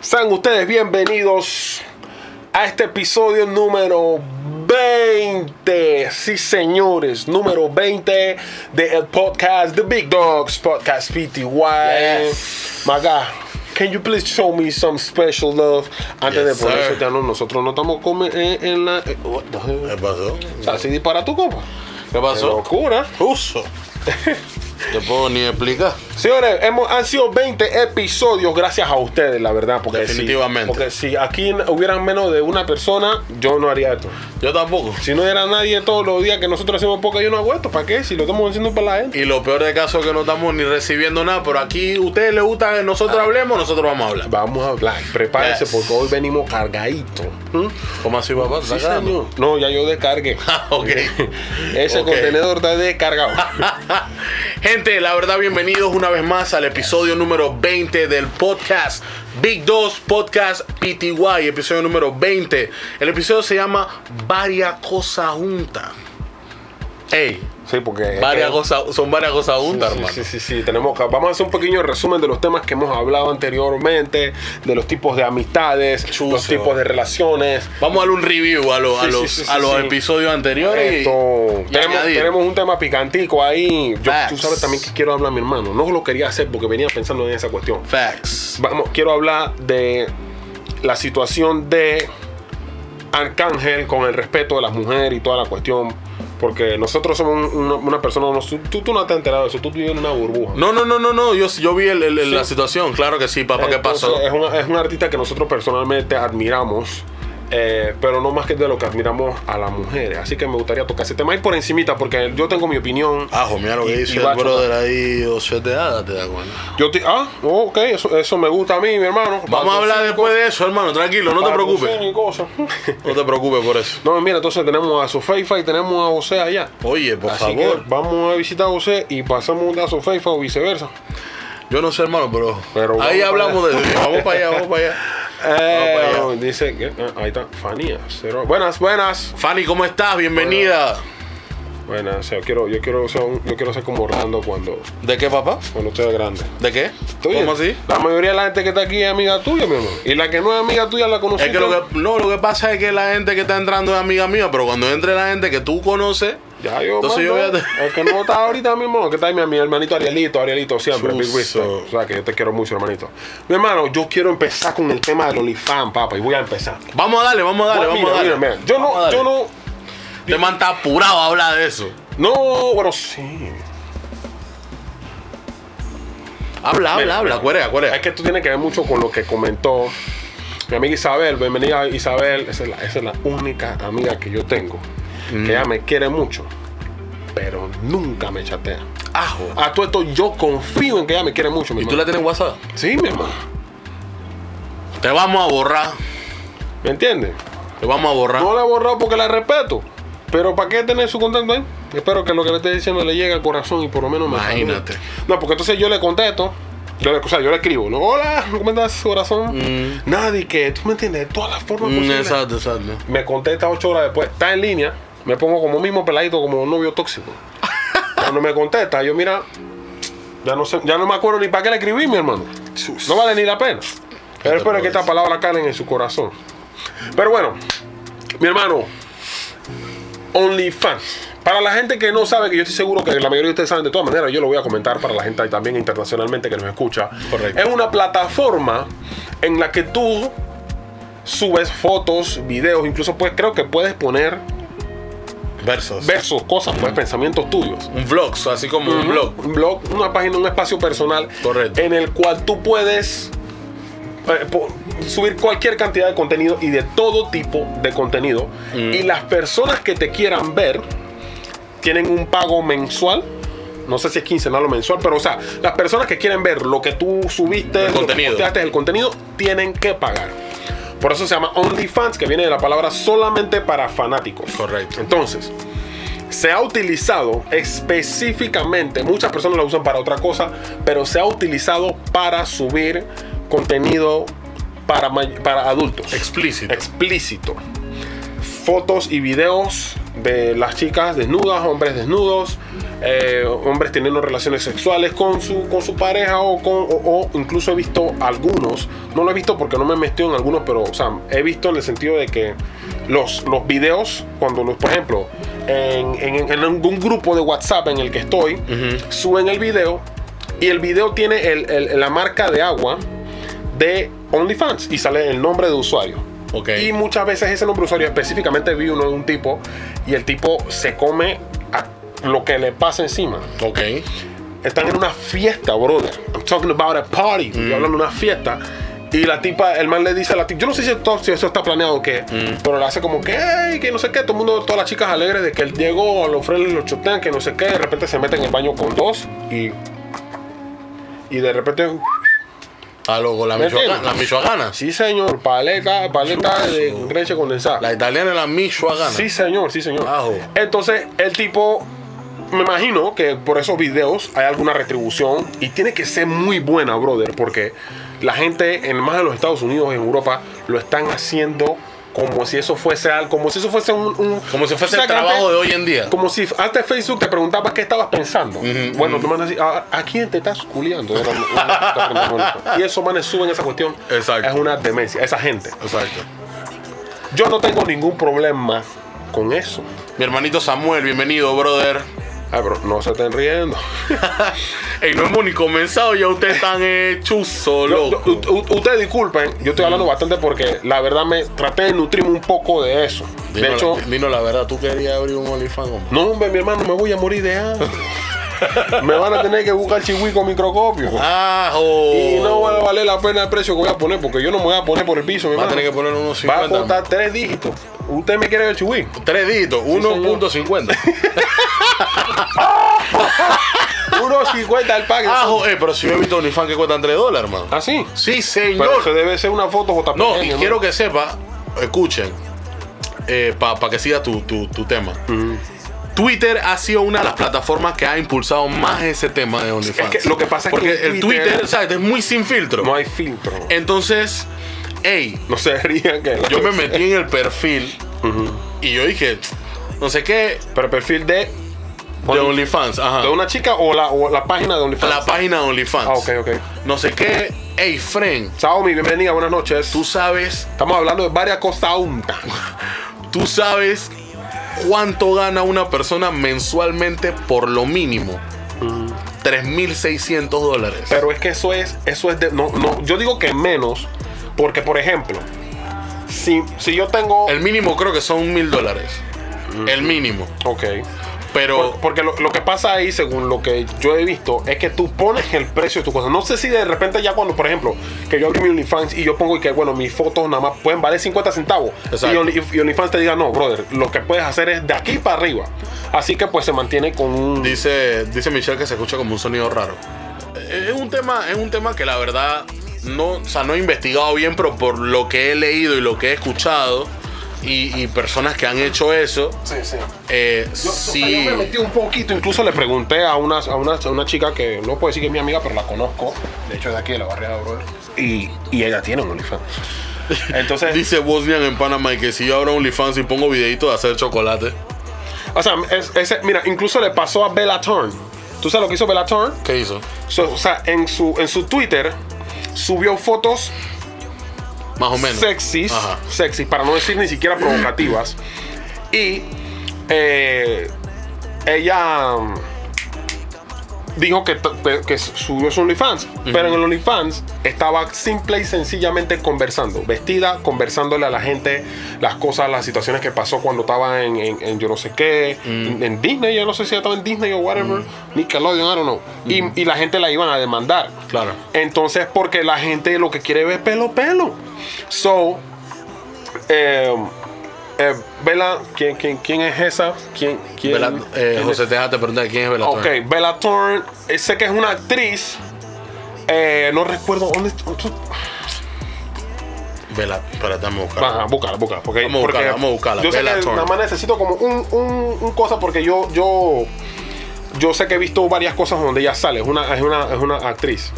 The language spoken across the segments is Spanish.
Sean ustedes bienvenidos a este episodio número 20. Sí, señores, número 20 del podcast The Big Dogs Podcast PTY. Yes. Maga, can you please show me some special love? Antes Yes, de poner eso, ya no, nosotros no estamos comi- en, en la. eh? ¿Qué pasó? O sea, así dispara tu copa. ¿Qué Qué pasó? locura. Uso. Te puedo ni explicar. Señores, hemos, han sido 20 episodios gracias a ustedes, la verdad. Porque si- Definitivamente. porque si aquí hubieran menos de una persona, yo no haría esto. Yo tampoco. Si no era nadie todos los días que nosotros hacemos poca, yo no hago esto. ¿Para qué? Si lo estamos haciendo para la gente. Y lo peor de caso es que no estamos ni recibiendo nada, pero aquí a ustedes les gusta que nosotros hablemos, nosotros vamos a hablar. Vamos a hablar. Prepárense Yes. porque hoy venimos cargaditos. ¿Mm? ¿Cómo así, papá? Sí, señor. No, ya yo descargué. Ah, ok. Ese contenedor está descargado. Gente, la verdad, bienvenidos una vez más al episodio número 20 del podcast Big 2 Podcast PTY, episodio número 20. El episodio se llama Varias Cosas Juntas. Ey, Sí, porque. varias cosas, son varias cosas juntas, Sí, hermano. sí, sí, sí, tenemos que, vamos a hacer un pequeño resumen de los temas que hemos hablado anteriormente, de los tipos de amistades, los tipos de relaciones. Vamos a darle un review a, los- a los, a episodios anteriores. Esto, y tenemos, un tema picantico ahí. Yo, Facts. tú sabes también que quiero hablar, mi hermano. No lo quería hacer porque venía pensando en esa cuestión. Facts. Vamos, quiero hablar de la situación de Arcángel con el respeto de las mujeres y toda la cuestión. Porque nosotros somos una, una persona, no- tú, tú no te has enterado de eso, tú vives en una burbuja. No, no, no, no, no. Yo, yo vi el- el- el- Sí. la situación. Claro que sí, papá. ¿Qué pasó? Es, una- es un artista que nosotros personalmente admiramos, eh, pero no más que de lo que admiramos a las mujeres. Así que me gustaría tocar ese tema ahí por encimita, porque yo tengo mi opinión. Ajo, mira lo que Y- dice y el brother ahí, Hada, te das cuenta. Yo te- ah, oh, ok, eso, eso me gusta a mí, mi hermano. Vamos a hablar después de eso, hermano. Tranquilo, no te preocupes. No te preocupes por eso. No, mira, entonces tenemos a Sofeifa y tenemos a José allá. Oye, por Así favor. vamos a visitar a José y pasamos a Sofeifa o viceversa. Yo no sé, hermano, pero, Pero ahí hablamos de eso. Vamos para allá, vamos para allá. Eh, para allá. dice que ah, ahí está Fanía. cero- Buenas, buenas. Fanny, ¿cómo estás? Bienvenida. Buenas, o sea, yo quiero, yo quiero ser, yo quiero ser como Orlando cuando, ¿De qué, papá? cuando usted es grande. ¿De qué? ¿Tú ¿Cómo así? La mayoría de la gente que está aquí es amiga tuya, mi hermano. Y la que no es amiga tuya la conociste. Es que lo que, no, lo que pasa es que la gente que está entrando es amiga mía, pero cuando entre la gente que tú conoces, Ya yo, Entonces yo voy a- El que no está ahorita mismo, que está ahí mi, mi hermanito Arielito, Arielito siempre, Big. O sea, que yo te quiero mucho, hermanito. Mi hermano, yo quiero empezar con el tema del OnlyFans, papá, y voy a empezar. vamos a darle, vamos a darle, Bueno, vamos a darle. mira, mira, Yo Vamos a no, darle. yo no, Este man está apurado a hablar de eso. no, bueno, sí. Habla, habla, habla, mira. cuerea, cuerea. Es que esto tiene que ver mucho con lo que comentó mi amiga Isabel. Bienvenida Isabel. Esa es la, esa es la única amiga que yo tengo. Mm. Que ella me quiere mucho. Pero nunca me chatea. Ajo. A todo esto yo confío en que ella me quiere mucho. Mi ¿Y tú la tienes en WhatsApp? Sí, mi hermano. Te vamos a borrar. ¿Me entiendes? Te vamos a borrar. No la he borrado porque la respeto. Pero ¿para qué tener su contacto ahí? Espero que lo que le esté diciendo le llegue al corazón y por lo menos me Imagínate. salude. No, porque entonces yo le contesto. Yo le, o sea, yo le escribo, ¿no? Hola, ¿cómo estás, corazón? Mm. Nadie que, tú me entiendes, de todas las formas Mm, posibles. exacto, exacto. Me contesta ocho horas después, está en línea, me pongo como mismo peladito, como un novio tóxico. Cuando me contesta, yo mira, ya no sé, ya no me acuerdo ni para qué le escribí, mi hermano. No vale ni la pena. Pero espero que estas decir? palabras calen en su corazón. Pero bueno, mi hermano, OnlyFans. Para la gente que no sabe, que yo estoy seguro que la mayoría de ustedes saben de todas maneras, yo lo voy a comentar para la gente ahí también internacionalmente que nos escucha. Correcto. Es una plataforma en la que tú subes fotos, videos, incluso pues creo que puedes poner Versos. versos, cosas, pues pensamientos tuyos. un vlog, así como un blog. Un blog, una página, un espacio personal Correcto. en el cual tú puedes eh, po- subir cualquier cantidad de contenido y de todo tipo de contenido. Mm. Y las personas que te quieran ver tienen un pago mensual. No sé si es quincenal o mensual, pero o sea, las personas que quieren ver lo que tú subiste, El lo que contenido. posteaste, el contenido, tienen que pagar. Por eso se llama OnlyFans, que viene de la palabra solamente para fanáticos. Correcto. Entonces, se ha utilizado específicamente, muchas personas lo usan para otra cosa, pero se ha utilizado para subir contenido para, para adultos. Explícito. Explícito. Fotos y videos de las chicas desnudas, hombres desnudos, eh, hombres teniendo relaciones sexuales con su, con su pareja o, con, o, o incluso he visto algunos, no lo he visto porque no me he metido en algunos, pero o sea, he visto en el sentido de que los, los videos, cuando los, por ejemplo, en, en, en algún grupo de WhatsApp en el que estoy, suben el video y el video tiene el- el- la marca de agua de OnlyFans y sale el nombre de usuario. Y muchas veces ese nombre de usuario, específicamente vi uno de un tipo y el tipo se come lo que le pasa encima. Ok. Están en una fiesta, brother. I'm talking about a party. Estoy hablando de una fiesta. Y la tipa, el man le dice a la tipa, yo no sé si, esto- si eso está planeado o qué, pero le hace como que, "Ey, que no sé qué, todo el mundo, todas las chicas alegres de que él llegó, a los frenes los chotean, que no sé qué, de repente se mete en el baño con dos y. Y de repente, A lo, con la, la michoacana. sí señor, paleta, paleta de leche condensada. La italiana es la michoacana. Sí, señor, sí, señor. Ajo. Entonces, el tipo, me imagino que por esos videos hay alguna retribución y tiene que ser muy buena, brother, porque la gente en más de los Estados Unidos, en Europa, lo están haciendo como si eso fuese algo, como si eso fuese un... un- Como si fuese el trabajo antes- de hoy en día. Como si antes Facebook te preguntaba qué estabas pensando. bueno, tú manes, ¿a, a quién te estás culiando? Y esos manes suben esa cuestión. Exacto. Es una demencia, esa gente. Exacto. Yo no tengo ningún problema con eso. Mi hermanito Samuel, bienvenido, brother. Ay, pero no se estén riendo. Ey, no hemos ni comenzado, ya ustedes están hechos solo. u- ustedes disculpen, yo estoy hablando bastante porque la verdad me traté de nutrirme un poco de eso. De hecho, Dino la verdad, tú querías abrir un OnlyFans, no, hombre, mi hermano, me voy a morir de hambre. me van a tener que buscar chihui con microscopio. ¡Ajo! Y no va a valer la pena el precio que voy a poner porque yo no me voy a poner por el piso, mi Va a tener que poner unos Va a 50. costar tres dígitos. ¿Usted me quiere ver chihui? Tres dígitos, 1.50. 1.50 el pack. Ajo, eh, pero si yo he visto OnlyFans que cuestan 3 dólares, hermano. ¿Ah, sí? Sí, Pero señor. se debe ser una foto JPG. No, y quiero que sepa, escuchen, para que siga tu, tu- tu tema. Twitter ha sido una de las plataformas que ha impulsado más ese tema de OnlyFans. Es que lo que pasa es que Porque en el Twitter- Twitter, ¿sabes? Es muy sin filtro. No hay filtro. Entonces, hey, No se rían que... yo me metí en el perfil y yo dije, no sé qué, Pero el perfil de... de OnlyFans. Ajá. ¿De una chica o la, o la página de OnlyFans? La página de OnlyFans. Ah, ok, ok. No sé qué, hey, friend, Xiaomi, bienvenida, buenas noches. tú sabes, Estamos hablando de varias cosas untas. tú sabes cuánto gana una persona mensualmente por lo mínimo. 3.600 dólares. Pero es que eso es, eso es de, no, no, yo digo que menos, porque por ejemplo, si, si yo tengo, El mínimo creo que son mil dólares. El mínimo. ok, Pero Por- porque lo, lo que pasa ahí, según lo que yo he visto, es que tú pones el precio de tu cosa. No sé si de repente ya cuando, por ejemplo, que yo abrí mi OnlyFans y yo pongo y que, bueno, mis fotos nada más pueden valer 50 centavos. Exacto. Y, Only- y OnlyFans te diga, no, brother, lo que puedes hacer es de aquí para arriba. Así que pues se mantiene con un... dice, dice Michelle que se escucha como un sonido raro. Es un tema, es un tema que la verdad no, o sea, no he investigado bien, pero por lo que he leído y lo que he escuchado y, y personas que han hecho eso, Sí, sí. eh, Yo, sí. yo me metí un poquito, incluso le pregunté a una, a, una, a una chica que no puedo decir que es mi amiga, pero la conozco. De hecho, es de aquí, de la barriada, brother. Y, y ella tiene un OnlyFans. Entonces, Dice Bosnian en Panamá y que si yo abro OnlyFans y pongo videitos de hacer chocolate. o sea, es- ese- mira, incluso le pasó a Bella Thorne. ¿Tú sabes lo que hizo Bella Thorne? ¿Qué hizo? So, o sea, en su, en su Twitter subió fotos Más o menos. sexys, Ajá. sexys, para no decir ni siquiera provocativas. Y eh, ella dijo que, subió su OnlyFans, pero en el OnlyFans estaba simple y sencillamente conversando, vestida, conversándole a la gente las cosas, las situaciones que pasó cuando estaba en, en- en yo no sé qué, en, en Disney, yo no sé si estaba en Disney o whatever, Nickelodeon, I don't know. Y, y la gente la iban a demandar. Claro. Entonces, porque la gente lo que quiere ver es pelo, pelo. So, eh, eh, Bella, ¿quién, quién, quién es esa? ¿Quién, quién, Bella- eh, quién José es? Teja te pregunta quién es Bella Ok, Thorne. Bella Thorne, eh, sé que es una actriz. Eh, no recuerdo dónde. Bella, espérate, dame a buscar. Ajá, búscala, búscala. Porque, Vamos a porque buscarla, vamos a buscarla. Yo sé Bella que Thorne. nada más necesito como un, un, un cosa porque yo, yo, yo sé que he visto varias cosas donde ella sale. Es una, es una, es una actriz.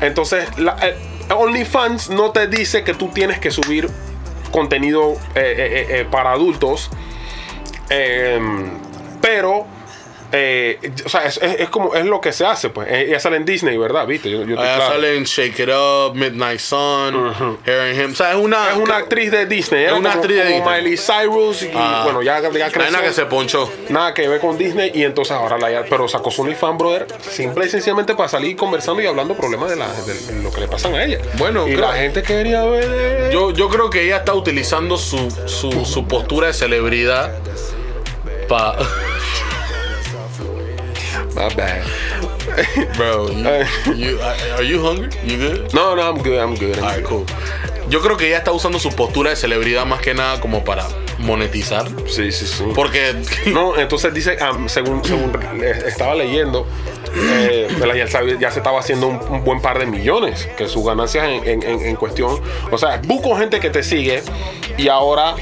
Entonces, la, eh, OnlyFans no te dice que tú tienes que subir contenido eh, eh, eh, para adultos. Em, pero eh, o sea, es, es- es como es lo que se hace, pues. Eh, Ella sale en Disney, ¿verdad? ¿Viste? Yo, yo claro. sale en Shake It Up, Midnight Sun, Here and Him. O sea, es una. Es una actriz de Disney. Es Era una como, actriz de Disney. Miley Cyrus y Ah. bueno, ya, ya creció. nena que se ponchó. Nada que ver con Disney y entonces ahora la ya, pero sacó su OnlyFans, brother, simple y sencillamente para salir conversando y hablando problemas de, la, de lo que le pasan a ella. Bueno, y creo- la gente quería ver. eh, Yo, yo creo que ella está utilizando su, su, su postura de celebridad para. My bad. Bro, you, you- are you hungry? You good? No, no, I'm good, I'm good. I'm Alright, good. cool. Yo creo que ella está usando su postura de celebridad más que nada como para monetizar. Sí, sí, sí. Porque. No, entonces dice, ah, según, según estaba leyendo, eh, ya, se estaba haciendo un, un buen par de millones, que sus ganancias en- en- en cuestión, o sea, busco gente que te sigue y ahora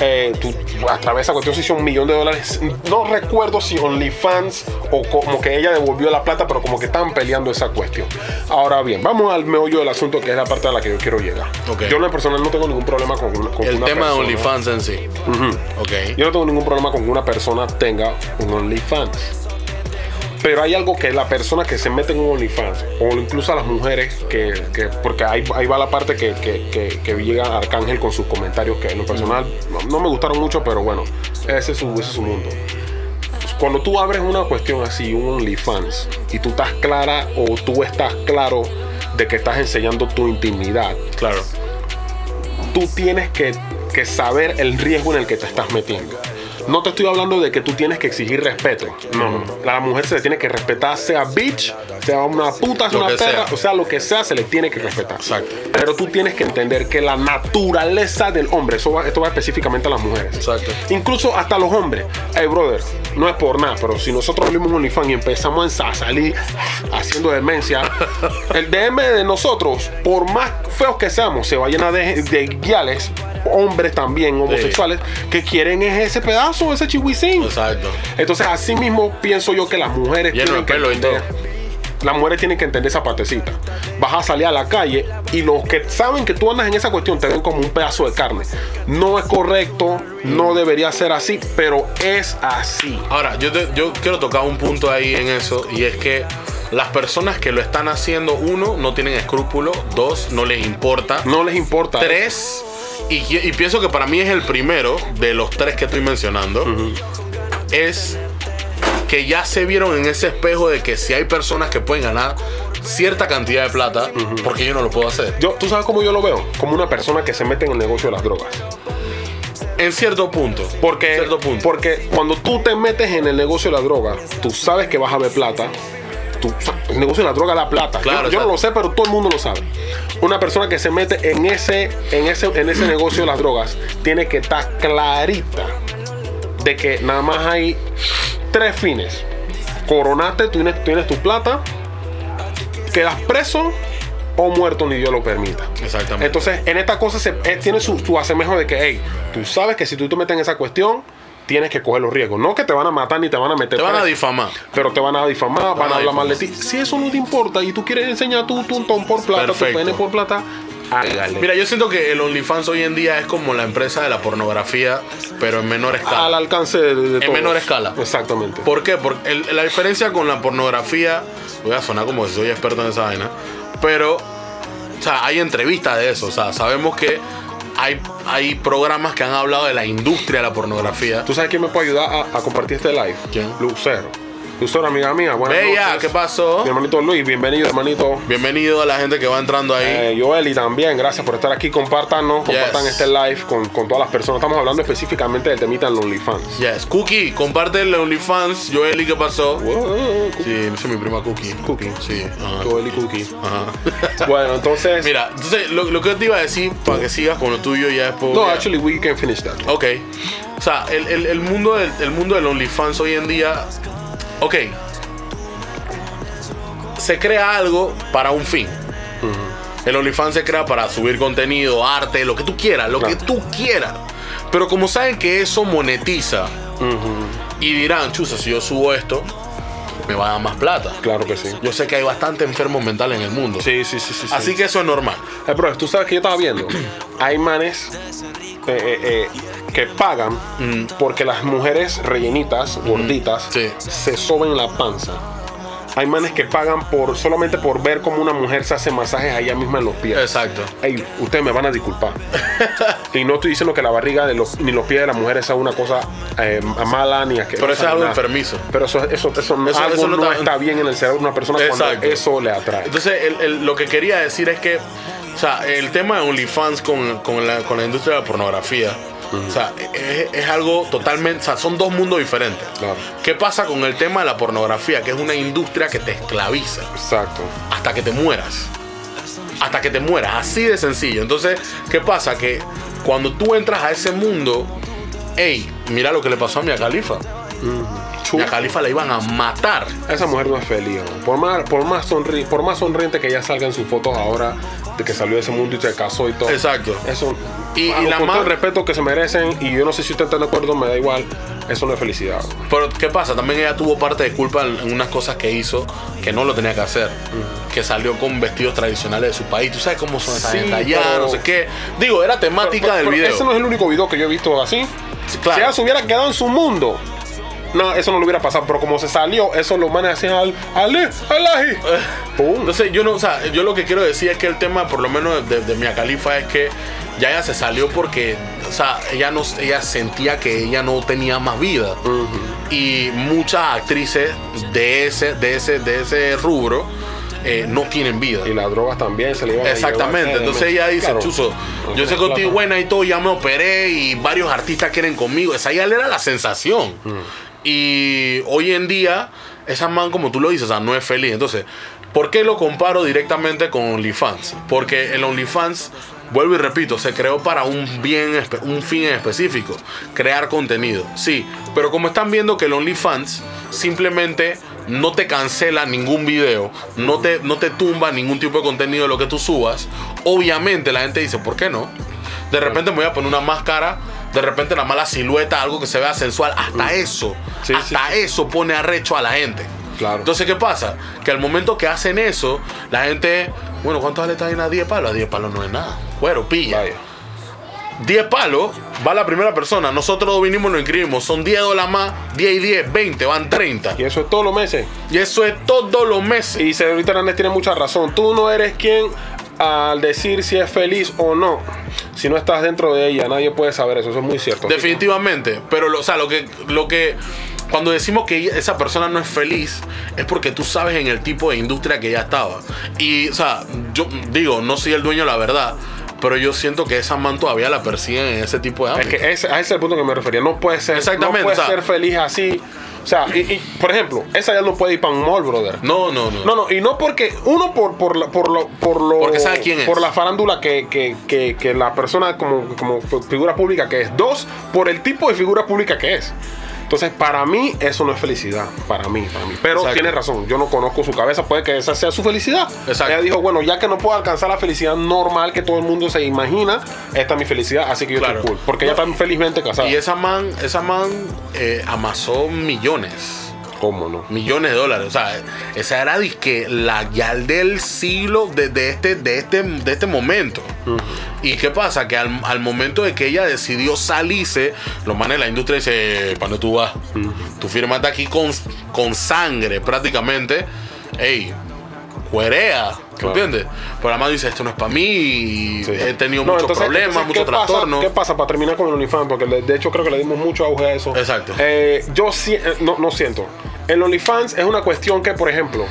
eh, tú, a través de esa cuestión se hizo un millón de dólares. No recuerdo si OnlyFans o como que ella devolvió la plata, pero como que estaban peleando esa cuestión. Ahora bien, vamos al meollo del asunto, que es la parte a la que yo quiero llegar. Yo en lo personal no tengo ningún problema con, una- con el una tema de. OnlyFans en sí. Yo no tengo ningún problema con que una persona tenga un OnlyFans. Pero hay algo que la persona que se mete en un OnlyFans, o incluso a las mujeres, que, que- porque ahí, ahí va la parte que, que, que, llega Arcángel con sus comentarios, que en lo personal no, no me gustaron mucho, pero bueno, ese es su, ese es su mundo. Cuando tú abres una cuestión así, un OnlyFans, y tú estás clara o tú estás claro de que estás enseñando tu intimidad, Claro. tú tienes que, que saber el riesgo en el que te estás metiendo. No te estoy hablando de que tú tienes que exigir respeto. No, no. La mujer se le tiene que respetar, sea bitch, sea una puta, sea Lo una perra, sea. o sea, lo que sea, se le tiene que respetar. Exacto. Pero tú tienes que entender que la naturaleza del hombre, eso va, esto va específicamente a las mujeres. Exacto. Incluso hasta los hombres. Hey, brother, no es por nada, pero si nosotros abrimos un OnlyFans y empezamos a salir haciendo demencia, el DM de nosotros, por más feos que seamos, se va a llenar de, de guiales, hombres también, homosexuales, que quieren es ese pedazo, ese chihuicín. Exacto. Entonces, así mismo pienso yo que las mujeres Lleno tienen que pelo entender. Las mujeres tienen que entender esa partecita. Vas a salir a la calle y los que saben que tú andas en esa cuestión te ven como un pedazo de carne. No es correcto, no debería ser así, pero es así. Ahora, yo, te- yo quiero tocar un punto ahí en eso y es que las personas que lo están haciendo, uno, no tienen escrúpulo, dos, no les importa, No les importa. tres, y, y pienso que para mí es el primero de los tres que estoy mencionando, es que ya se vieron en ese espejo de que si hay personas que pueden ganar cierta cantidad de plata, porque yo no lo puedo hacer. Yo, ¿Tú sabes cómo yo lo veo? Como una persona que se mete en el negocio de las drogas. En cierto punto. Porque, cierto punto. porque cuando tú te metes en el negocio de la droga, tú sabes que vas a ver plata. Tú, el negocio de la droga da plata. Yo- Claro, yo, no lo sé, pero todo el mundo lo sabe. Una persona que se mete en ese, en ese, en ese negocio de las drogas tiene que estar clarita de que nada más hay tres fines. Coronaste, tú tienes, tienes tu plata, quedas preso o muerto, ni Dios lo permita. Exactamente. Entonces, en esta cosa se, eh, tiene su, su asemejo de que, hey, tú sabes que si tú te metes en esa cuestión, tienes que coger los riesgos. No que te van a matar ni te van a meter te van a difamar. pero te van a difamar, van a a hablar mal de ti. Si eso no te importa y tú quieres enseñar tu tuntón por plata, Perfecto. tu pene por plata, hágale. Mira, yo siento que el OnlyFans hoy en día es como la empresa de la pornografía, pero en menor escala. al alcance de, de todos. menor escala. Exactamente. ¿Por qué? Porque el- la diferencia con la pornografía, voy a sonar como si soy experto en esa vaina, pero, o sea, hay entrevistas de eso, o sea, sabemos que hay, hay programas que han hablado de la industria de la pornografía. ¿Tú sabes quién me puede ayudar a, a compartir este live? ¿Quién? Lucero. Lucero, amiga mía. Buenas Bella, noches. ¿qué pasó? Mi hermanito Luis, bienvenido, hermanito. Bienvenido a la gente que va entrando ahí. Eh, Joeli también, gracias por estar aquí. Compártanos, compartan Yes. este live con, con todas las personas. Estamos hablando específicamente del temita en OnlyFans. Yes, Cookie, comparte el OnlyFans. Joeli, ¿qué pasó? Wow, Sí, esa es mi prima Cookie. Cookie. Sí, ajá. Joeli Cookie. Ajá. Bueno, entonces. Mira, entonces lo, lo que te iba a decir para que sigas con lo tuyo ya después. No, ya. actually, we can finish that. Ok. O sea, el, el- el mundo del, el mundo del OnlyFans hoy en día. Ok. Se crea algo para un fin. El OnlyFans se crea para subir contenido, arte, lo que tú quieras, lo que tú quieras. Pero como saben que eso monetiza y dirán, chusa, si yo subo esto, me va a dar más plata. Claro que sí. Yo sé que hay bastante enfermos mentales en el mundo. Sí, sí, sí, sí. Así sí. que eso es normal. Eh, bro, tú sabes que yo estaba viendo. hay manes eh, eh, eh, que pagan Mm. porque las mujeres rellenitas, gorditas, Sí. se soben la panza. Hay manes que pagan por solamente por ver cómo una mujer se hace masajes allá misma en los pies. Exacto. Ey, ustedes me van a disculpar. y no estoy diciendo que la barriga de los, ni los pies de la mujer sea una cosa eh, mala ni asquerosa. Pero eso es algo enfermizo. Pero eso, eso, eso, Eso- algo no no, está- está bien en el cerebro de una persona cuando Exacto. eso le atrae. Entonces, el- el- lo que quería decir es que, o sea, el tema de OnlyFans con, con, la, con la industria de la pornografía, o sea, es, es algo totalmente, o sea, son dos mundos diferentes. Claro. ¿Qué pasa con el tema de la pornografía? Que es una industria que te esclaviza Exacto. hasta que te mueras. Hasta que te mueras, así de sencillo. Entonces, ¿qué pasa? Que cuando tú entras a ese mundo, hey, mira lo que le pasó a Mia Chu- Mia Khalifa la iban a matar. Esa mujer no es feliz. ¿no? Por más, por, más sonri- por más sonriente que ella salga en sus fotos ahora de que salió de ese mundo y se casó y todo. Exacto. Eso. Y- y ah, la con todo más- el respeto que se merecen, y yo no sé si usted está de acuerdo, me da igual. Eso no es felicidad. Pero ¿qué pasa? También ella tuvo parte de culpa en, en unas cosas que hizo que no lo tenía que hacer. Que salió con vestidos tradicionales de su país. Tú sabes cómo son esas Sí, gente allá, pero- no sé qué. Digo, era temática Pero- del video. Ese no es el único video que yo he visto así. claro. Si ella se hubiera quedado en su mundo, no, eso no le hubiera pasado. Pero como se salió, eso lo manes hacían al. al alaji. Pum. Entonces yo no, o sea, yo lo que quiero decir es que el tema, por lo menos de, de Mia Khalifa, es que ya ella se salió porque, o sea, ella no, ella sentía que ella no tenía más vida. Y muchas actrices de ese, de ese, de ese rubro eh, no tienen vida. Y las drogas también se le iban a Exactamente, entonces ella dice, Claro. Chuzo, yo sé que estoy buena y todo, ya me operé y varios artistas quieren conmigo. Esa ya era la sensación. Mm. Y hoy en día, esa man, como tú lo dices, o no es feliz. Entonces, ¿por qué lo comparo directamente con OnlyFans? Porque el OnlyFans, vuelvo y repito, se creó para un bien, un fin específico, crear contenido. Sí, pero como están viendo que el OnlyFans simplemente no te cancela ningún video, no te, no te tumba ningún tipo de contenido de lo que tú subas, obviamente la gente dice, ¿por qué no? De repente me voy a poner una máscara, de repente la mala silueta, algo que se vea sensual, hasta eso. Sí, sí, hasta eso pone arrecho a la gente. Claro. Entonces, ¿qué pasa? Que al momento que hacen eso, la gente, bueno, ¿cuánto vale esta vaina? 10 palos. A 10 palos no es nada. Bueno, pilla. Vaya. 10 palos va la primera persona. Nosotros vinimos y lo inscribimos. Son 10 dólares más, 10 y 10, 20, van 30. Y eso es todos los meses. Y eso es todos los meses. Y señorita Hernández tiene mucha razón. Tú no eres quien al decir si es feliz o no. Si no estás dentro de ella, nadie puede saber eso. Eso es muy cierto. Definitivamente. Pero, lo, o sea, lo que, lo que. Cuando decimos que esa persona no es feliz, es porque tú sabes en el tipo de industria que ella estaba. Y, o sea, yo digo, no soy el dueño de la verdad, pero yo siento que esa man todavía la persiguen en ese tipo de Es ámbito. que ese, a ese es el punto que me refería. No puede ser, Exactamente, no puede o sea- ser feliz así. O sea, y, y, por ejemplo, esa ya no puede ir para un mall, brother. No, no, no. No, no, y no porque, uno por, por, la- por, lo, por lo. Porque sabe quién es. Por la farándula que, que, que, que la persona como, como figura pública que es. Dos, por el tipo de figura pública que es. Entonces, para mí, eso no es felicidad. Para mí, para mí. Pero Exacto. tiene razón. Yo no conozco su cabeza. Puede que esa sea su felicidad. Exacto. Ella dijo, bueno, ya que no puedo alcanzar la felicidad normal que todo el mundo se imagina, esta es mi felicidad. Así que yo Claro. estoy cool. Porque ella No, está felizmente casada. Y esa man, esa man eh, amasó millones. ¿Cómo no? millones de dólares. O sea, esa era disque la yal del siglo de, de este, de, este, de este momento. ¿Y qué pasa? Que al, al momento de que ella decidió salirse, los manes de la industria dice, ¿para dónde tú vas? Tú firmaste aquí con, con sangre prácticamente. Ey, cuerea. ¿Me Claro. entiendes? Pero además dice, esto no es para mí. Sí. He tenido No, muchos entonces- problemas, entonces, muchos ¿qué pasa- trastornos. ¿Qué pasa para terminar con el OnlyFans? Porque de hecho creo que le dimos mucho auge a eso. Exacto. Eh, yo sí, eh, no, no siento. El OnlyFans es una cuestión que, por ejemplo,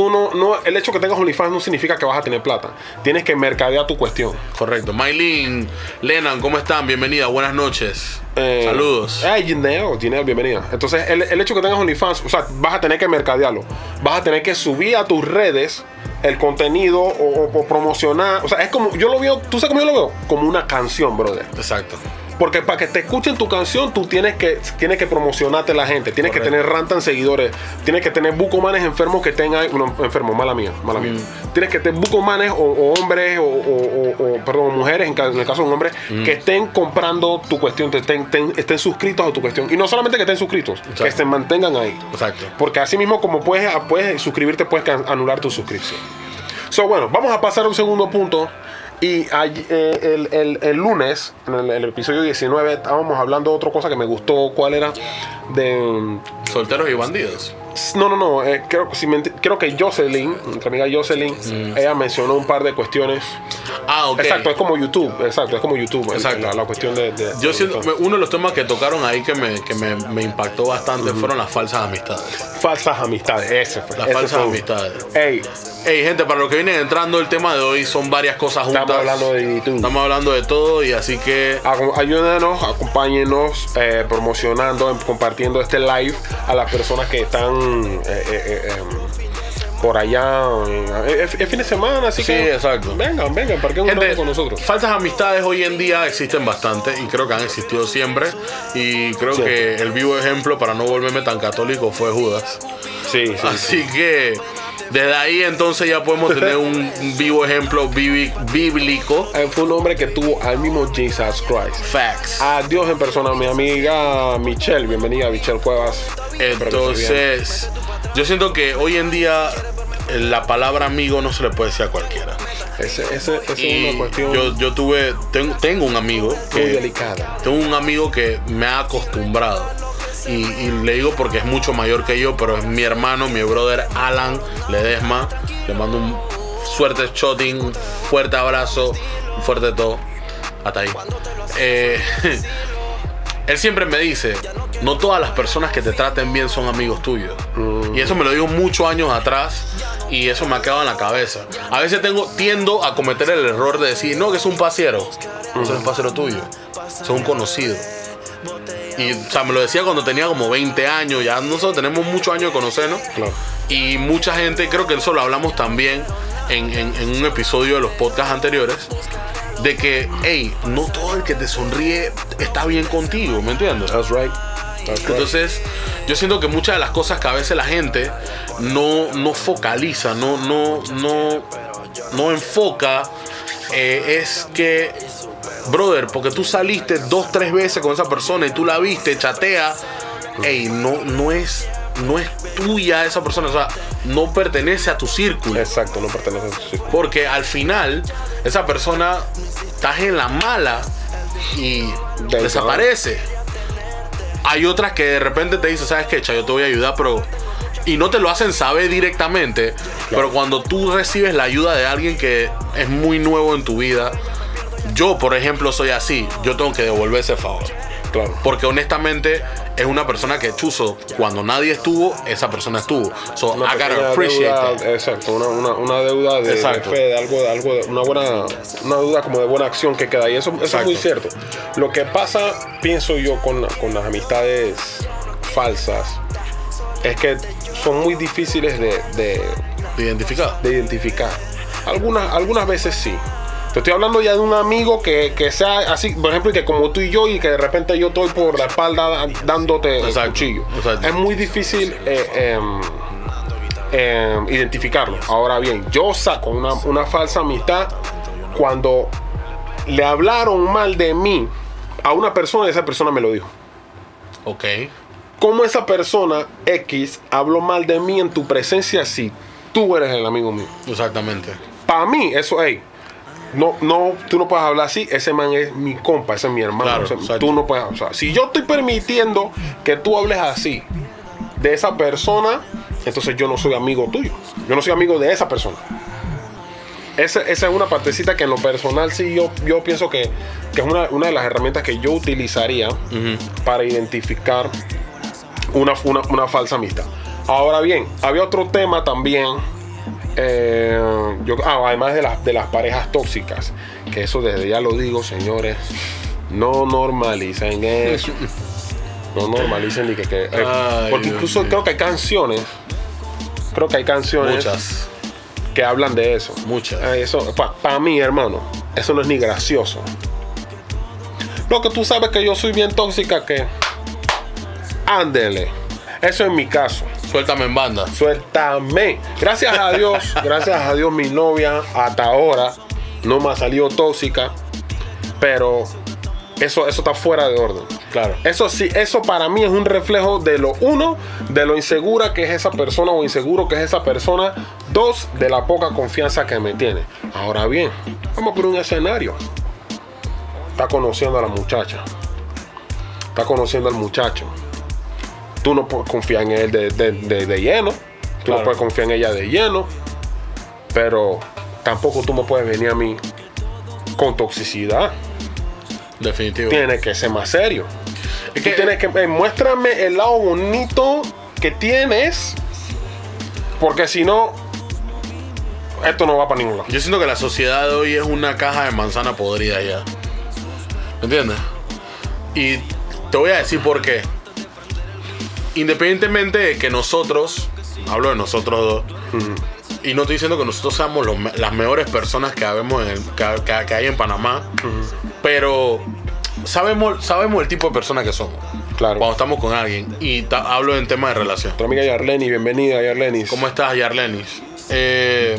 tú no, no, el hecho que tengas OnlyFans no significa que vas a tener plata. Tienes que mercadear tu cuestión. Correcto. Maylin, Lenan, ¿cómo están? Bienvenida, buenas noches. Eh, Saludos. Ay, Gineo, Gineo, bienvenida. Entonces, el, el hecho que tengas OnlyFans, o sea, vas a tener que mercadearlo. Vas a tener que subir a tus redes el contenido o, o- o promocionar. O sea, es como, yo lo veo, ¿tú sabes cómo yo lo veo? Como una canción, brother. Exacto. Porque para que te escuchen tu canción, tú tienes que, tienes que promocionarte la gente. Tienes que tener rantan seguidores. Tienes que tener bucomanes enfermos que tengan. No, enfermos, mala mía, mala mía. Mm. Tienes que tener bucomanes o, o hombres o, o- o- perdón, mujeres, en, el caso de un hombre, Mm. que estén comprando tu cuestión, estén, estén, estén suscritos a tu cuestión. Y no solamente que estén suscritos, Exacto. que se mantengan ahí. Exacto. Porque así mismo como puedes, puedes suscribirte, puedes anular tu suscripción. So, bueno, vamos a pasar a un segundo punto. Y eh, el, el- el lunes, en el, el episodio 19, estábamos hablando de otra cosa que me gustó. ¿Cuál era? De. Solteros y bandidos. No, no, no. eh, creo, si me creo que Jocelyn, nuestra amiga Jocelyn, Mm. ella mencionó un par de cuestiones. Ah, ok. Exacto, es como YouTube. Exacto, es como YouTube. Exacto. La, la cuestión de. de- Yo de- siento, uno de los temas que tocaron ahí que me, que me, me impactó bastante fueron las falsas amistades. Falsas amistades. Ese fue. Las ese falsas fue. amistades. Ey, Hey, gente, para los que vienen entrando, el tema de hoy son varias cosas juntas. estamos hablando de YouTube. Estamos hablando de todo y así que Ayúdenos, acompáñenos eh, promocionando, em, compartiendo este live a las personas que están eh, eh, eh, em, por allá. Es fin de semana, así Sí, que. exacto. Vengan, vengan, parquen un rato con nosotros. falsas amistades hoy en día existen bastante y creo que han existido siempre. Y creo Sí. que el vivo ejemplo para no volverme tan católico fue Judas. Sí, sí. Así que desde ahí entonces ya podemos tener un vivo ejemplo bíblico. Eh, Fue un hombre que tuvo al mismo Jesus Christ. Facts. A Dios en persona, mi amiga Michelle. Bienvenida, Michelle Cuevas. Entonces, yo siento que hoy en día eh, la palabra amigo no se le puede decir a cualquiera. Ese, es una cuestión yo, yo tuve, tengo, tengo un amigo muy que delicada. tengo un amigo que me ha acostumbrado. Y, y le digo porque es mucho mayor que yo, pero es mi hermano, mi brother Alan Ledesma. Le mando un suerte shotting, un fuerte abrazo, un fuerte todo. Hasta ahí. Eh, él siempre me dice, no todas las personas que te traten bien son amigos tuyos. Y eso me lo dijo muchos años atrás y eso me ha quedado en la cabeza. A veces tengo, tiendo a cometer el error de decir, no, que es un pasiero. No, es un pasiero tuyo. Es un conocido. Y, o sea, me lo decía cuando tenía como 20 años. Ya nosotros tenemos muchos años de conocernos. Claro. Y mucha gente, creo que eso lo hablamos también en, en- en un episodio de los podcasts anteriores. De que, hey, no todo el que te sonríe está bien contigo, ¿me entiendes? That's right. That's right. Entonces, yo siento que muchas de las cosas que a veces la gente no, no focaliza, no, no, no, no enfoca, eh, es que, brother, porque tú saliste dos, tres veces con esa persona y tú la viste, chatea, ey, no, no es, no es tuya esa persona, o sea, no pertenece a tu círculo. Exacto, no pertenece a su círculo. Porque al final, esa persona estás en la mala y Del desaparece. Hay otras que de repente te dicen, ¿sabes qué? Cha, yo te voy a ayudar, pero. Y no te lo hacen saber directamente. Pero cuando tú recibes la ayuda de alguien que es muy nuevo en tu vida, yo, por ejemplo, soy así. Yo tengo que devolver ese favor. Claro. Porque honestamente es una persona que chuzo. Cuando nadie estuvo, esa persona estuvo. So Una I gotta appreciate deuda, that. Exacto, una, una, una deuda de, de fe, de algo, de algo, de una buena, una deuda como de buena acción que queda ahí. Eso, eso es muy cierto. Lo que pasa, pienso yo, con, con las amistades falsas, es que son muy difíciles de, de, Identificado. de identificar. Algunas, algunas veces sí. Te estoy hablando ya de un amigo que, que sea así, por ejemplo, y que como tú y yo, y que de repente yo estoy por la espalda da- dándote el Exacto, cuchillo. exacto. Es muy difícil eh, em, em, identificarlo. Ahora bien, yo saco una, una falsa amistad cuando le hablaron mal de mí a una persona y esa persona me lo dijo. Ok. ¿Cómo esa persona X habló mal de mí en tu presencia si tú eres el amigo mío? Exactamente. Para mí, eso, hey, no, no, tú no puedes hablar así. Ese man es mi compa, ese es mi hermano. Claro, o sea, exacto. tú no puedes, o sea, si yo estoy permitiendo que tú hables así de esa persona, entonces yo no soy amigo tuyo. Yo no soy amigo de esa persona. Esa, esa es una partecita que en lo personal sí yo, yo pienso que, que es una, una de las herramientas que yo utilizaría para identificar una, una, una falsa amistad. Ahora bien, había otro tema también. Eh, yo, ah, además de, las de las parejas tóxicas, que eso desde ya lo digo, señores, no normalicen eso. No normalicen ni que, que- eh, Ay, porque incluso creo que hay canciones, creo que hay canciones Muchas. que hablan de eso. Muchas. Eh, Eso, para mí, hermano, eso no es ni gracioso. Lo que tú sabes que yo soy bien tóxica, que ándele. Eso es mi caso. Suéltame en banda. Suéltame. Gracias a Dios, gracias a Dios, mi novia hasta ahora no me ha salido tóxica. Pero eso, eso está fuera de orden. Claro. Eso sí, eso para mí es un reflejo de lo uno, de lo insegura que es esa persona o inseguro que es esa persona. Dos, de la poca confianza que me tiene. Ahora bien, vamos por un escenario. Está conociendo a la muchacha. Está conociendo al muchacho. Tú no puedes confiar en él de, de- de- de lleno. Tú Claro. no puedes confiar en ella de lleno. Pero tampoco tú me puedes venir a mí con toxicidad. Definitivo. Tiene que ser más serio. Es Tú que- tienes que eh, muéstrame el lado bonito que tienes. Porque si no, esto no va para ningún lado. Yo siento que la sociedad de hoy es una caja de manzana podrida ya. ¿Me entiendes? Y te voy a decir por qué. Independientemente de que nosotros, hablo de nosotros dos, y no estoy diciendo que nosotros seamos los las mejores personas que, habemos en el- que, que- que hay en Panamá, pero sabemos, sabemos el tipo de personas que somos Claro. cuando estamos con alguien. Y hablo en tema de relación. Nuestra amiga Yarleni, bienvenida Yarleni. ¿Cómo estás, Yarlenis? Eh,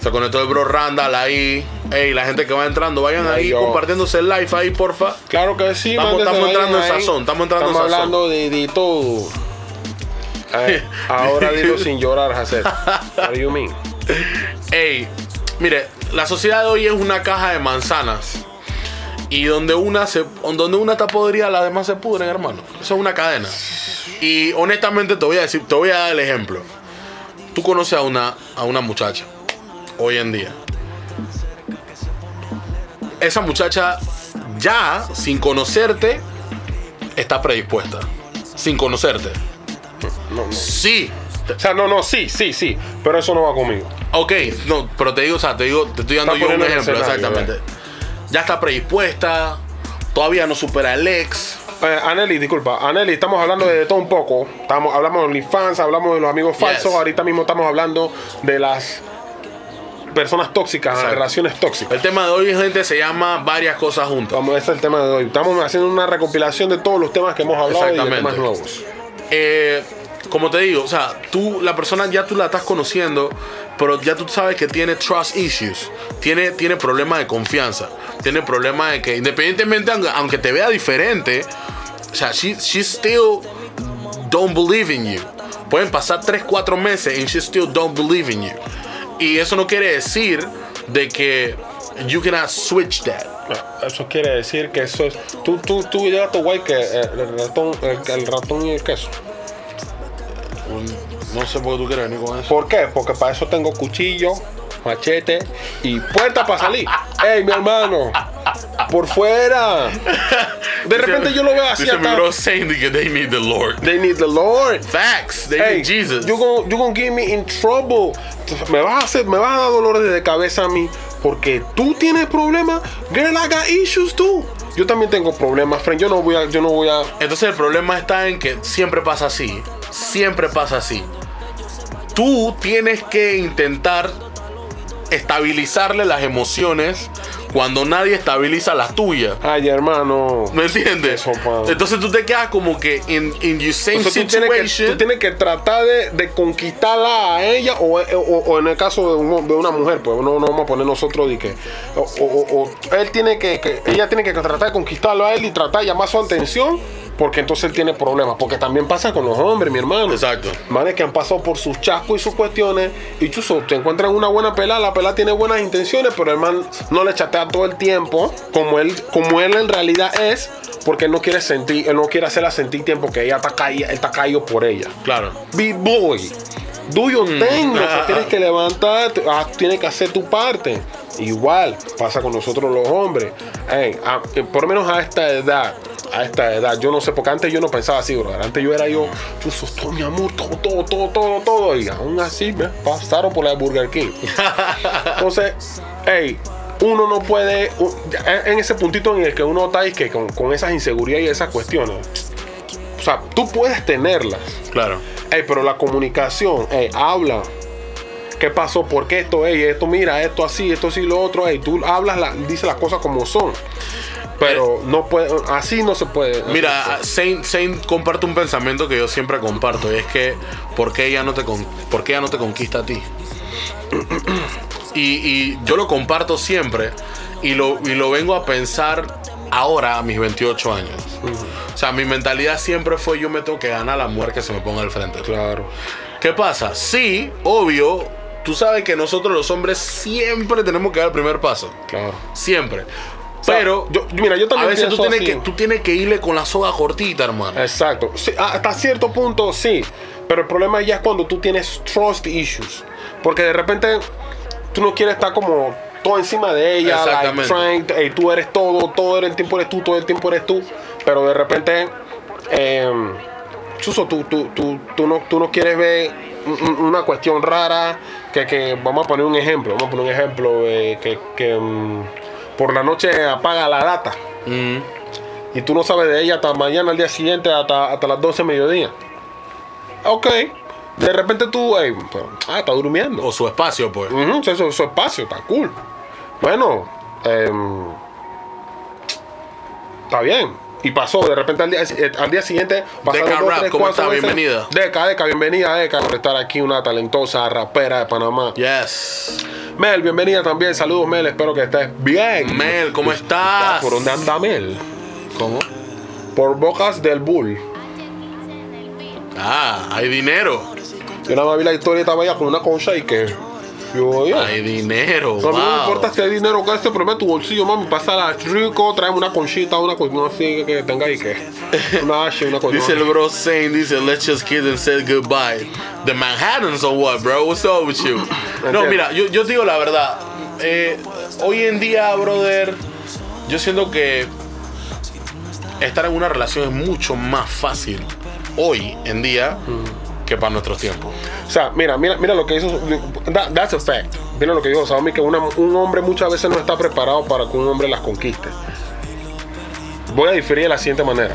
se conectó el bro Randall ahí. Ey, la gente que va entrando, vayan Ahí ahí yo. compartiéndose el live ahí, porfa. Claro que sí, Estamos- estamos entrando en ahí. sazón, estamos entrando en Estamos sazón. hablando de, de todo. Ahora dilo sin llorar, Hacer. What do you mean? Ey, mire, la sociedad de hoy es una caja de manzanas. Y donde una se, donde una está podrida, las demás se pudren, hermano. Eso es una cadena. Y honestamente te voy a decir, te voy a dar el ejemplo. Tú conoces a una, a una muchacha hoy en día. Esa muchacha ya, sin conocerte, está predispuesta. Sin conocerte. No, no. Sí. O sea, no, no, sí, sí, sí. Pero eso no va conmigo. Ok, no, pero te digo, o sea, te digo, te estoy dando Está yo un ejemplo, exactamente. Ya está predispuesta, todavía no supera el ex. Eh, Aneli, disculpa. Aneli, estamos hablando de todo un poco. Estamos, hablamos de OnlyFans, hablamos de los amigos falsos. Yes. Ahorita mismo estamos hablando de las personas tóxicas, Exacto. relaciones tóxicas. El tema de hoy, gente, se llama varias cosas juntas. Vamos, ese es el tema de hoy. Estamos haciendo una recopilación de todos los temas que hemos hablado y de temas nuevos. Eh, como te digo, o sea, tú, la persona ya tú la estás conociendo, pero ya tú sabes que tiene trust issues, tiene, tiene problemas de confianza, tiene problemas de que independientemente, aunque- aunque te vea diferente, o sea, she, she still don't believe in you. Pueden pasar 3, 4 meses and she still don't believe in you. Y eso no quiere decir de que you cannot switch that. Eso quiere decir que eso es. Tú, tú, tú llegaste guay que eh, el ratón, el, el ratón y el queso. No sé por qué tú quieres venir con eso. ¿Por qué? Porque para eso tengo cuchillo, machete y puerta para salir. ¡Ey, mi hermano! ¡Por fuera! De repente yo lo veo así Dice mi hasta- bro saying que they need the Lord. They need the Lord. Facts. They Hey, need Jesus. You gonna, you gonna get me in trouble. Me vas a hacer, me vas a dar dolores de cabeza a mí porque tú tienes problemas. Girl, I got issues too. Yo también tengo problemas, friend. Yo no voy a, yo no voy a. Entonces el problema está en que siempre pasa así. Siempre pasa así. Tú tienes que intentar estabilizarle las emociones cuando nadie estabiliza las tuyas. Ay, hermano. ¿Me entiendes? Entonces tú te quedas como que in, in your same Entonces, tú, tienes que, situation. tú tienes que tratar de, de conquistarla a ella o, o- o en el caso de, un- de una mujer, pues no, no vamos a poner nosotros de que o, o- o él tiene que, que- ella tiene que tratar de conquistarlo a él y tratar de llamar su atención porque entonces él tiene problemas, porque también pasa con los hombres, mi hermano. Exacto. Manes que han pasado por sus chascos y sus cuestiones y chuzo, te encuentran una buena pelada, la pelada tiene buenas intenciones, pero el man no le chatea todo el tiempo como él, como él en realidad es, porque él no quiere sentir, él no quiere hacerla sentir tiempo que ella está caída, él está caído por ella. Claro. Big boy, do your thing, loco, Ah. tienes que levantarte, ah, tienes que hacer tu parte. Igual pasa con nosotros los hombres. A- eh, por lo menos a esta edad, a esta edad, yo no sé, porque antes yo no pensaba así, bro. Antes yo era yo, yo soy todo mi amor, todo, todo, todo, todo, todo. Y aún así, me pasaron por la de Burger King. Entonces, hey, uno no puede, en ese puntito en el que uno está y que con, con esas inseguridades y esas cuestiones, o sea, tú puedes tenerlas. Claro. Ey, pero la comunicación, ey, habla. ¿Qué pasó? ¿Por qué esto? Ey, esto, mira, esto así, esto así, lo otro. Ey, tú hablas, la, dices las cosas como son. Pero no puede, así no se puede. Mira, Saint, Saint comparte un pensamiento que yo siempre comparto y es que ¿por qué ella no te, con- por qué ella no te conquista a ti? Y, y yo lo comparto siempre y lo, y lo vengo a pensar ahora a mis 28 años. O sea, mi mentalidad siempre fue yo me tengo que ganar a la mujer que se me ponga al frente. Claro. ¿Qué pasa? Sí, obvio, tú sabes que nosotros los hombres siempre tenemos que dar el primer paso. Claro. Siempre. O sea, Pero yo, mira, yo a también veces tú tienes, así. que, tú tienes que irle con la soga cortita, hermano. Exacto. Sí, a- hasta cierto punto sí. Pero el problema ya es cuando tú tienes trust issues. Porque de repente tú no quieres estar como todo encima de ella. Like, Exactamente. trying, hey, tú eres todo, todo el tiempo eres tú, todo el tiempo eres tú. Pero de repente, eh, Chuso, tú, tú, tú, tú no, tú no quieres ver una cuestión rara. Que, que vamos a poner un ejemplo. Vamos a poner un ejemplo. eh, que que mm, por la noche apaga la data Mm. y tú no sabes de ella hasta mañana, al día siguiente, hasta, hasta las 12 de mediodía. Ok. De repente tú, ey, pero, ah, está durmiendo. O su espacio, pues. Su espacio, está cool. Bueno, em, está bien. Y pasó, de repente al día, eh, al día siguiente pasaron Deca dos, Rap, tres, ¿cómo está? meses. Bienvenida. Deca, Deca, bienvenida, Deca, por estar aquí, una talentosa rapera de Panamá. Yes. Mel, bienvenida también. Saludos, Mel, espero que estés bien. Mel, ¿cómo estás? ¿Por dónde anda Mel? ¿Cómo? Por Bocas del Bull. Ah, hay dinero. Yo nada más vi la historia estaba allá con una concha y que. Yo. Hay dinero. No, a mí no me importa si hay dinero que este, pero en tu bolsillo, mami. Pásala rico, tráeme una conchita, una cuestión así que tenga ahí que. Una H, una. Dice el bro saying, dice, let's just kiss and say goodbye. The Manhattans or what, bro? What's up with you? No, mira, yo, yo te digo la verdad. Eh, hoy en día, brother, yo siento que estar en una relación es mucho más fácil hoy en día que para nuestros tiempos. O sea, mira, mira, mira lo que hizo. that- that's a fact. Mira lo que dijo Xiaomi, que una- un hombre muchas veces no está preparado para que un hombre las conquiste. Voy a diferir de la siguiente manera.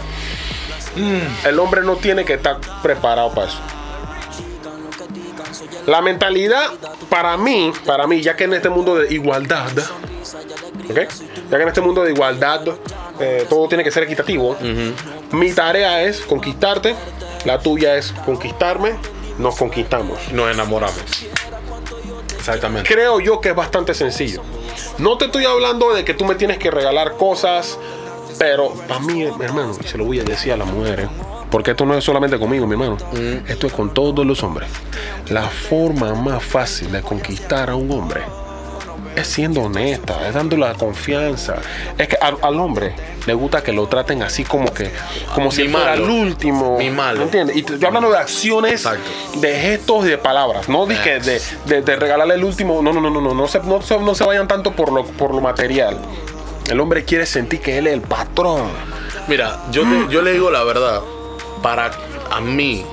El hombre no tiene que estar preparado para eso. La mentalidad, para mí, para mí, ya que en este mundo de igualdad, ¿ok? Ya que en este mundo de igualdad eh, todo tiene que ser equitativo, mi tarea es conquistarte, la tuya es conquistarme, nos conquistamos. Nos enamoramos. Exactamente. Creo yo que es bastante sencillo. No te estoy hablando de que tú me tienes que regalar cosas, pero para mí, hermano, y se lo voy a decir a las mujeres, porque esto no es solamente conmigo, mi hermano, esto es con todos los hombres. La forma más fácil de conquistar a un hombre es siendo honesta, es dando la confianza. Es que al, al hombre le gusta que lo traten así como que, como si fuera el último. Mimalo. ¿Me entiendes? Y yo hablando de acciones, Exacto. de gestos y de palabras, no que de, de- de regalarle el último. No, no, no, no, no, no se, no, se, no se vayan tanto por lo, por lo material. El hombre quiere sentir que él es el patrón. Mira, yo, te- yo le digo la verdad. Para a mí,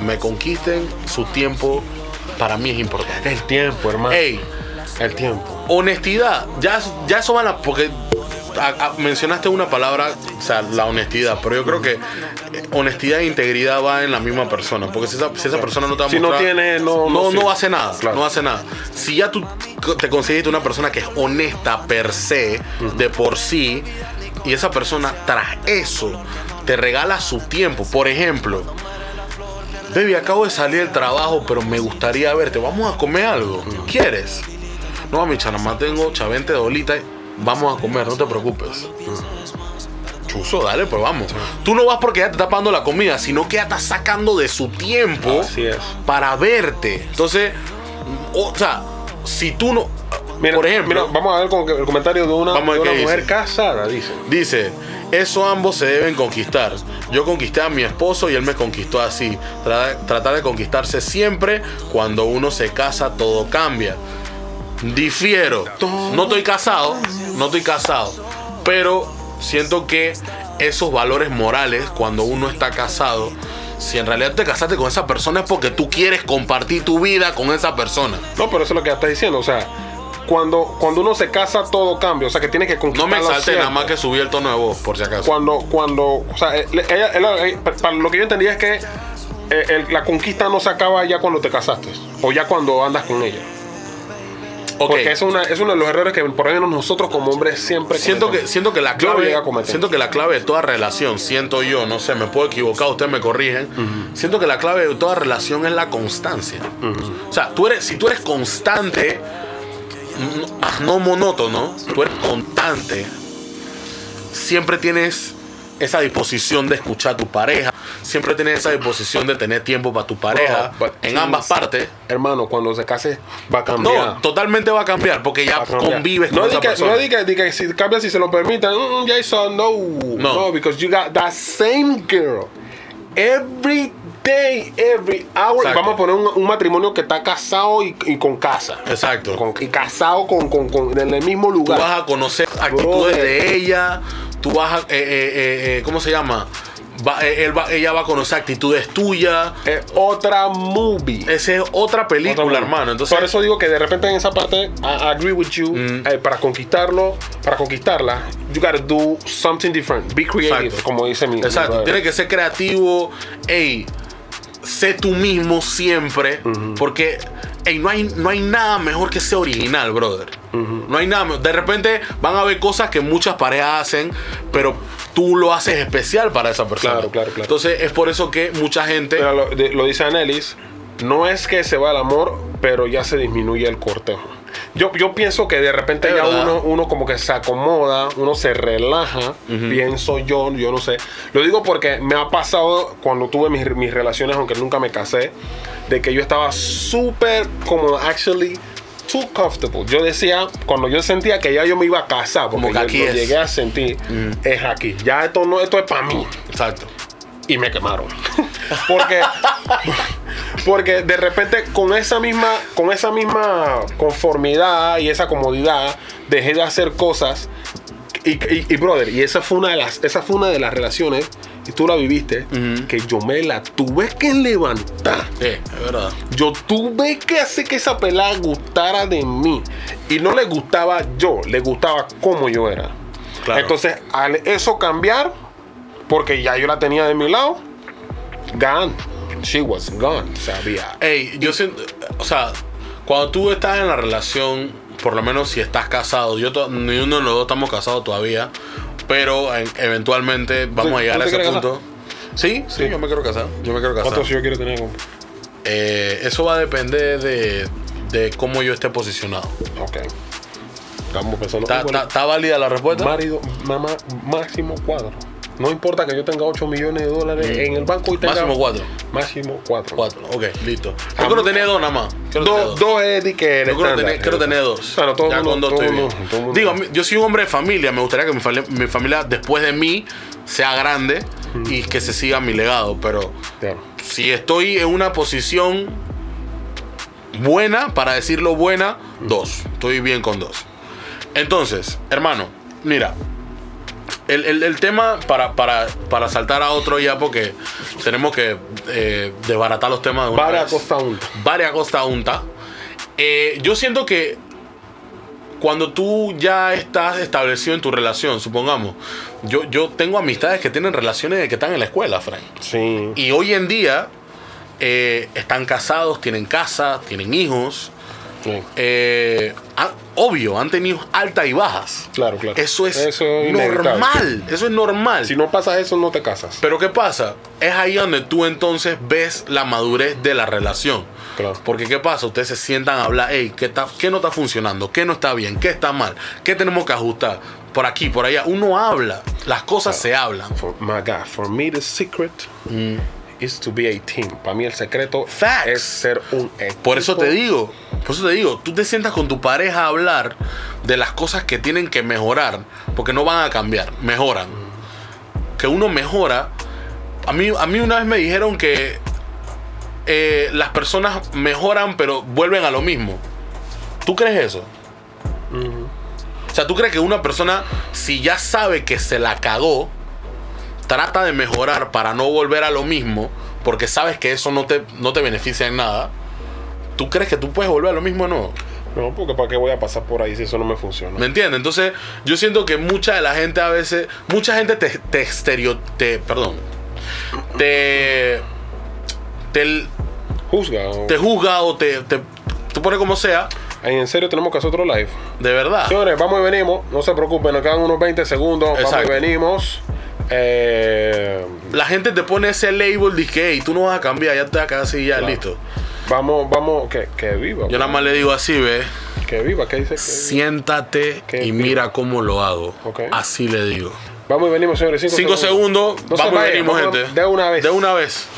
me conquisten su tiempo, para mí es importante. El tiempo, hermano. Ey, El tiempo. honestidad, ya, ya eso van a. Porque a- a- mencionaste una palabra, o sea, la honestidad, pero yo creo que eh, honestidad e integridad va en la misma persona. Porque si esa, si esa persona no te va a Si no tiene, no- no no, no hace nada. Claro. No hace nada. Si ya tú te conseguiste una persona que es honesta per se, de por sí, y esa persona tras eso te regala su tiempo. Por ejemplo, Baby, acabo de salir del trabajo, pero me gustaría verte. Vamos a comer algo. ¿Quieres? No, mi chanamá tengo chavente de bolita. Vamos a comer, no te preocupes. Chuso, dale, pues vamos. Tú no vas porque ya te está pagando la comida, sino que ya está sacando de su tiempo Así es. para verte. Entonces, o, sea, si tú no. Mira, por ejemplo, mira, vamos a ver con el comentario de una, de una mujer dice. casada, dice. Dice, eso ambos se deben conquistar. Yo conquisté a mi esposo y él me conquistó así. Tra- tratar de conquistarse siempre. Cuando uno se casa, todo cambia. Difiero. No estoy casado, no estoy casado. Pero siento que esos valores morales, cuando uno está casado, si en realidad te casaste con esa persona es porque tú quieres compartir tu vida con esa persona. No, pero eso es lo que está diciendo. O sea, cuando, cuando uno se casa, todo cambia. O sea, que tiene que No conquistar me salte nada más que subí el tono de voz, por si acaso. Cuando, cuando, o sea, eh, ella- ella- eh, para lo que yo entendía es que eh, el- la conquista no se acaba ya cuando te casaste o ya cuando andas con ella. Porque es, una, es uno de los errores que por lo menos nosotros como hombres siempre Siento que, siento que la clave siento que la clave de toda relación, siento yo, no sé, me puedo equivocar, ustedes me corrigen. Siento que la clave de toda relación es la constancia. O sea, tú eres, si tú eres constante, no, no monótono, tú eres constante. siempre tienes esa disposición de escuchar a tu pareja, siempre tienes esa disposición de tener tiempo para tu pareja, Bro, en ambas partes. Hermano, cuando se case va a cambiar. No, totalmente va a cambiar porque ya convives no con esa que, persona. No diga que si cambia si se lo permitan. Mm, ya hizo, no. No. No. because you got that same girl. Every day, every hour. Exacto. Vamos a poner un, un matrimonio que está casado y, y con casa. Exacto. Con- y casado con, con, con- en el mismo Tú lugar. vas a conocer actitudes de ella, tú vas a, eh, eh, eh, ¿cómo se llama? Va- él va- ella va a conocer actitudes tuyas. Es otra movie. Esa es otra película, Otra hermano. Entonces, Por eso digo que de repente en esa parte, I, agree with you. Mm. eh, para conquistarlo, para conquistarla, you gotta do something different. Be creative, Exacto. como dice mi. Exacto, tienes que ser creativo. Ey, sé tú mismo siempre. Porque ey, no, hay, no hay nada mejor que ser original, brother. No hay nada mejor. De repente van a haber cosas que muchas parejas hacen, pero tú lo haces especial para esa persona. Claro, claro, claro. Entonces es por eso que mucha gente. Lo, de- lo dice Anelis, no es que se va el amor, pero ya se disminuye el cortejo. Yo, yo pienso que de repente ya uno, uno como que se acomoda, uno se relaja, pienso yo, yo no sé. Lo digo porque me ha pasado cuando tuve mis, mis relaciones, aunque nunca me casé, de que yo estaba súper cómodo, actually too comfortable. Yo decía, cuando yo sentía que ya yo me iba a casar, porque Como que yo lo llegué a sentir, es aquí. Ya esto no, esto es para mí Exacto. y me quemaron. Porque, porque de repente con esa misma, con esa misma conformidad y esa comodidad dejé de hacer cosas. Y, y- y, brother, y esa fue una de las, esa fue una de las relaciones, y tú la viviste, que yo me la tuve que levantar. Sí, es verdad. Yo tuve que hacer que esa pelada gustara de mí. Y no le gustaba yo, le gustaba como yo era. Claro. Entonces, al eso cambiar, porque ya yo la tenía de mi lado, gone. She was gone. Sabía. Ey, yo siento, o sea, cuando tú estás en la relación, por lo menos si estás casado, yo ni uno de los dos estamos casados todavía, pero en- eventualmente vamos ¿Tú- a llegar tú a ese punto. Sí, sí, Sí. yo me quiero casar. Yo me quiero casar. ¿Cuántos yo quiero tener? Eh, eso va a depender de, de cómo yo esté posicionado. Ok. Estamos pensando. ¿Está, Bueno, está- está válida la respuesta? marido, mamá, máximo cuadro. No importa que yo tenga 8 millones de dólares en el banco y tenga. Máximo cuatro. Máximo cuatro. Cuatro, ok, listo. Yo quiero tener dos nada más. Dos, dos es de que Yo quiero tener, quiero tener dos. Claro, todo ya mundo- con dos todo estoy bien. mundo- mundo. Digo, yo soy un hombre de familia. Me gustaría que mi, fali- mi familia, después de mí, sea grande y que se siga mi legado. Pero Ya. si estoy en una posición buena, para decirlo buena, dos. Estoy bien con dos. Entonces, hermano, mira. El, el- el tema, para, para, para saltar a otro ya, porque tenemos que eh, desbaratar los temas de una vez costa un. varias costa unta. Eh, yo siento que cuando tú ya estás establecido en tu relación, supongamos, yo, yo tengo amistades que tienen relaciones de que están en la escuela, Frank. Sí. Y hoy en día eh, están casados, tienen casa, tienen hijos. Sí. eh, ah, obvio, han tenido altas y bajas. Claro, claro. Eso es Eso es normal. Eso es normal. Si no pasa eso, no te casas. Pero ¿qué pasa? Es ahí donde tú entonces ves la madurez de la relación. Claro. Porque ¿qué pasa? Ustedes se sientan a hablar, hey, ¿qué, está, ¿qué no está funcionando? ¿Qué no está bien? ¿Qué está mal? ¿Qué tenemos que ajustar? Por aquí, por allá. Uno habla. Las cosas se hablan. For, my God, for me the secret is to be a team. Para mí el secreto Facts. es ser un equipo. Por eso te digo, por eso te digo, tú te sientas con tu pareja a hablar de las cosas que tienen que mejorar, porque no van a cambiar, mejoran. Que uno mejora. A mí, a mí una vez me dijeron que eh, las personas mejoran pero vuelven a lo mismo. ¿Tú crees eso? O sea, ¿tú crees que una persona, si ya sabe que se la cagó, trata de mejorar para no volver a lo mismo, porque sabes que eso no te, no te beneficia en nada? ¿Tú crees que tú puedes volver a lo mismo o no? No, porque ¿para qué voy a pasar por ahí si eso no me funciona? ¿Me entiendes? Entonces, yo siento que mucha de la gente a veces, mucha gente te, te exterio, te, perdón, te, te, Juzga. o- te juzga o te, te, te pone como sea, en serio tenemos que hacer otro live. de verdad. Señores, vamos y venimos. No se preocupen, nos quedan unos 20 segundos. Vamos y venimos. Eh, La gente te pone ese label de que, hey, tú no vas a cambiar, ya quedar así, ya, Claro. listo. vamos, vamos, que, que viva. Yo nada más le digo así, ve, Que viva, ¿qué dice? Que siéntate y viva. mira cómo lo hago. Así le digo. Vamos y venimos, señores. 5 segundos, No se vamos y venimos, vamos gente. De una vez. De una vez.